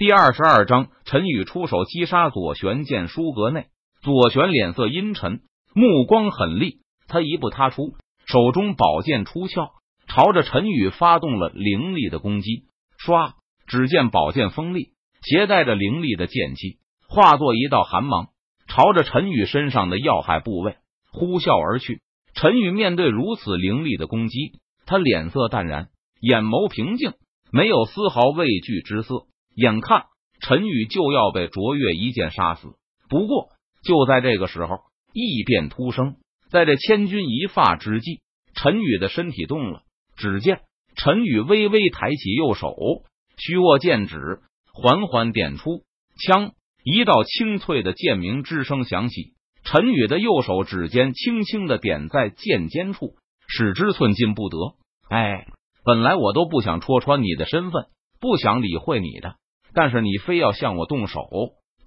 第二十二章，陈宇出手击杀左旋剑书阁内，左旋脸色阴沉，目光狠厉。他一步踏出，手中宝剑出鞘，朝着陈宇发动了凌厉的攻击。唰！只见宝剑锋利，携带着凌厉的剑气，化作一道寒芒，朝着陈宇身上的要害部位呼啸而去。陈宇面对如此凌厉的攻击，他脸色淡然，眼眸平静，没有丝毫畏惧之色。眼看陈宇就要被卓越一剑杀死，不过就在这个时候，异变突生。在这千钧一发之际，陈宇的身体动了。只见陈宇微微抬起右手，虚握剑指，缓缓点出，枪一道清脆的剑鸣之声响起。陈宇的右手指尖轻轻的点在剑尖处，使之寸进不得。哎，本来我都不想戳穿你的身份，不想理会你的。但是你非要向我动手，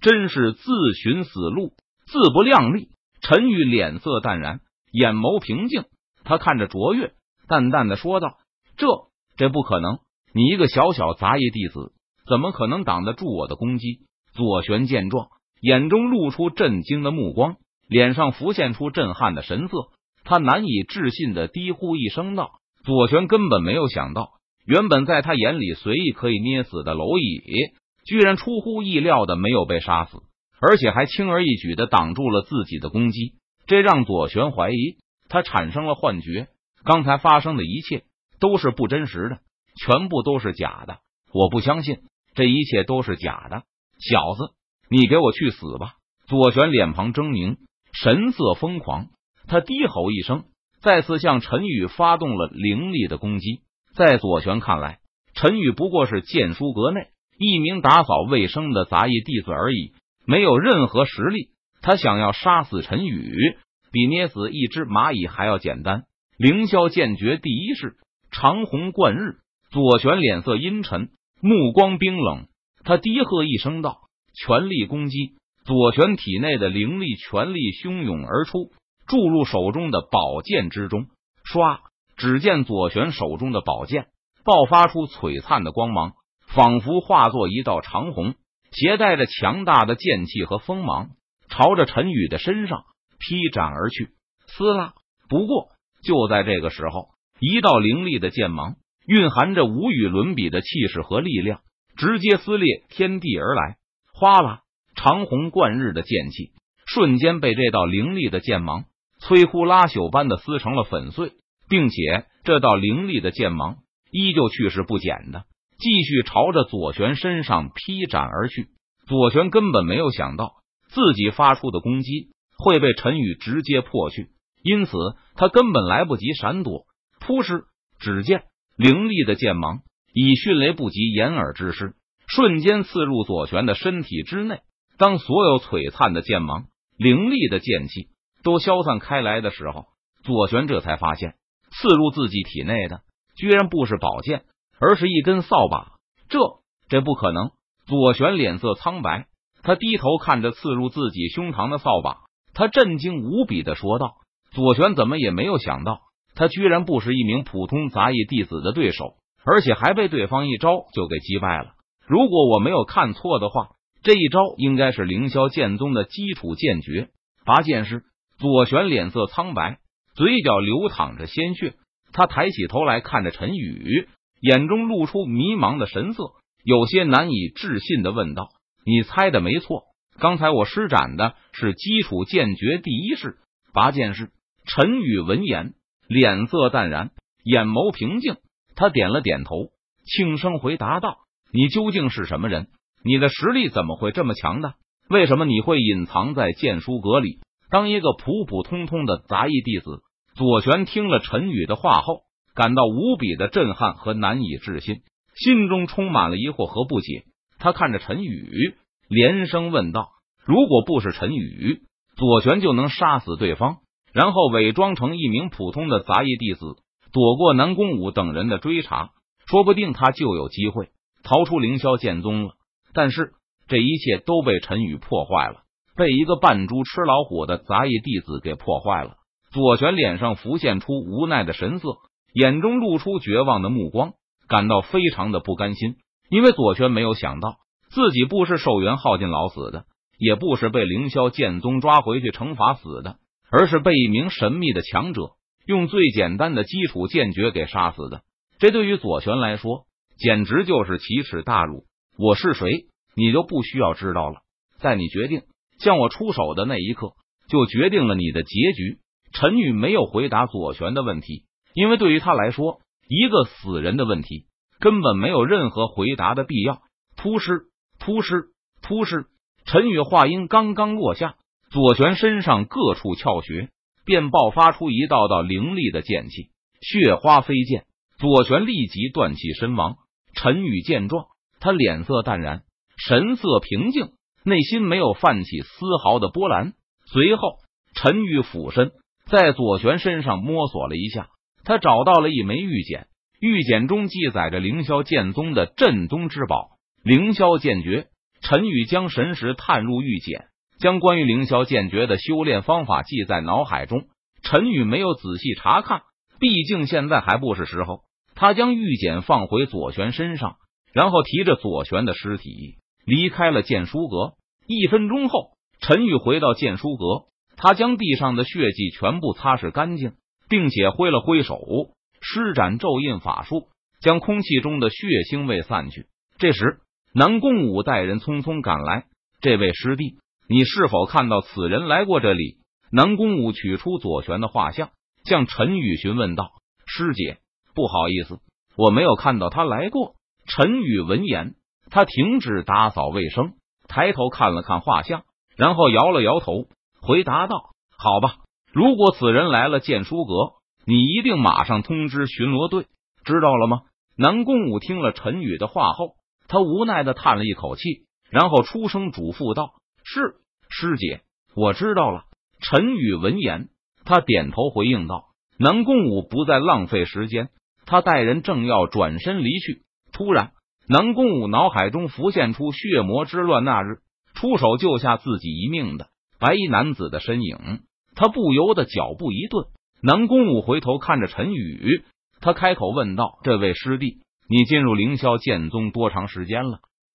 真是自寻死路，自不量力。陈宇脸色淡然，眼眸平静，他看着卓越，淡淡的说道：“这这不可能，你一个小小杂役弟子，怎么可能挡得住我的攻击？”左旋见状，眼中露出震惊的目光，脸上浮现出震撼的神色，他难以置信的低呼一声道：“左旋根本没有想到。”原本在他眼里随意可以捏死的蝼蚁，居然出乎意料的没有被杀死，而且还轻而易举的挡住了自己的攻击。这让左旋怀疑他产生了幻觉，刚才发生的一切都是不真实的，全部都是假的。我不相信这一切都是假的，小子，你给我去死吧！左旋脸庞狰狞，神色疯狂，他低吼一声，再次向陈宇发动了凌厉的攻击。在左旋看来，陈宇不过是剑书阁内一名打扫卫生的杂役弟子而已，没有任何实力。他想要杀死陈宇，比捏死一只蚂蚁还要简单。凌霄剑诀第一式长虹贯日。左旋脸色阴沉，目光冰冷，他低喝一声道：“全力攻击！”左旋体内的灵力全力汹涌而出，注入手中的宝剑之中。唰！只见左旋手中的宝剑爆发出璀璨的光芒，仿佛化作一道长虹，携带着强大的剑气和锋芒，朝着陈宇的身上劈斩而去。撕拉！不过就在这个时候，一道凌厉的剑芒，蕴含着无与伦比的气势和力量，直接撕裂天地而来。哗啦！长虹贯日的剑气瞬间被这道凌厉的剑芒摧枯拉朽般的撕成了粉碎。并且这道凌厉的剑芒依旧去势不减的继续朝着左旋身上劈斩而去。左旋根本没有想到自己发出的攻击会被陈宇直接破去，因此他根本来不及闪躲。扑哧！只见凌厉的剑芒以迅雷不及掩耳之势，瞬间刺入左旋的身体之内。当所有璀璨的剑芒、凌厉的剑气都消散开来的时候，左旋这才发现。刺入自己体内的居然不是宝剑，而是一根扫把。这这不可能！左旋脸色苍白，他低头看着刺入自己胸膛的扫把，他震惊无比的说道：“左旋怎么也没有想到，他居然不是一名普通杂役弟子的对手，而且还被对方一招就给击败了。如果我没有看错的话，这一招应该是凌霄剑宗的基础剑诀拔剑式。”左旋脸色苍白。嘴角流淌着鲜血，他抬起头来看着陈宇，眼中露出迷茫的神色，有些难以置信的问道：“你猜的没错，刚才我施展的是基础剑诀第一式拔剑式。”陈宇闻言，脸色淡然，眼眸平静，他点了点头，轻声回答道：“你究竟是什么人？你的实力怎么会这么强大？为什么你会隐藏在剑书阁里？”当一个普普通通的杂役弟子，左旋听了陈宇的话后，感到无比的震撼和难以置信，心中充满了疑惑和不解。他看着陈宇，连声问道：“如果不是陈宇，左旋就能杀死对方，然后伪装成一名普通的杂役弟子，躲过南宫武等人的追查，说不定他就有机会逃出凌霄剑宗了。但是这一切都被陈宇破坏了。”被一个扮猪吃老虎的杂役弟子给破坏了。左旋脸上浮现出无奈的神色，眼中露出绝望的目光，感到非常的不甘心。因为左旋没有想到自己不是受元耗尽老死的，也不是被凌霄剑宗抓回去惩罚死的，而是被一名神秘的强者用最简单的基础剑诀给杀死的。这对于左旋来说，简直就是奇耻大辱。我是谁，你就不需要知道了。在你决定向我出手的那一刻，就决定了你的结局。陈宇没有回答左旋的问题，因为对于他来说，一个死人的问题根本没有任何回答的必要。突施，突施，突施！陈宇话音刚刚落下，左旋身上各处窍穴便爆发出一道道凌厉的剑气，血花飞溅。左旋立即断气身亡。陈宇见状，他脸色淡然，神色平静，内心没有泛起丝毫的波澜。随后，陈宇俯身在左旋身上摸索了一下，他找到了一枚玉简，玉简中记载着凌霄剑宗的镇宗之宝——凌霄剑诀。陈宇将神识探入玉简，将关于凌霄剑诀的修炼方法记在脑海中。陈宇没有仔细查看，毕竟现在还不是时候。他将玉简放回左旋身上，然后提着左旋的尸体离开了剑书阁。一分钟后，陈宇回到剑书阁，他将地上的血迹全部擦拭干净，并且挥了挥手，施展咒印法术，将空气中的血腥味散去。这时。南宫武带人匆匆赶来，这位师弟，你是否看到此人来过这里？南宫武取出左旋的画像，向陈宇询问道：“师姐，不好意思，我没有看到他来过。”陈宇闻言，他停止打扫卫生，抬头看了看画像，然后摇了摇头，回答道：“好吧，如果此人来了剑书阁，你一定马上通知巡逻队，知道了吗？”南宫武听了陈宇的话后。他无奈的叹了一口气，然后出声嘱咐道：“是师姐，我知道了。”陈宇闻言，他点头回应道：“南宫武不再浪费时间，他带人正要转身离去，突然，南宫武脑海中浮现出血魔之乱那日出手救下自己一命的白衣男子的身影，他不由得脚步一顿。南宫武回头看着陈宇，他开口问道：“这位师弟？”你进入凌霄剑宗多长时间了？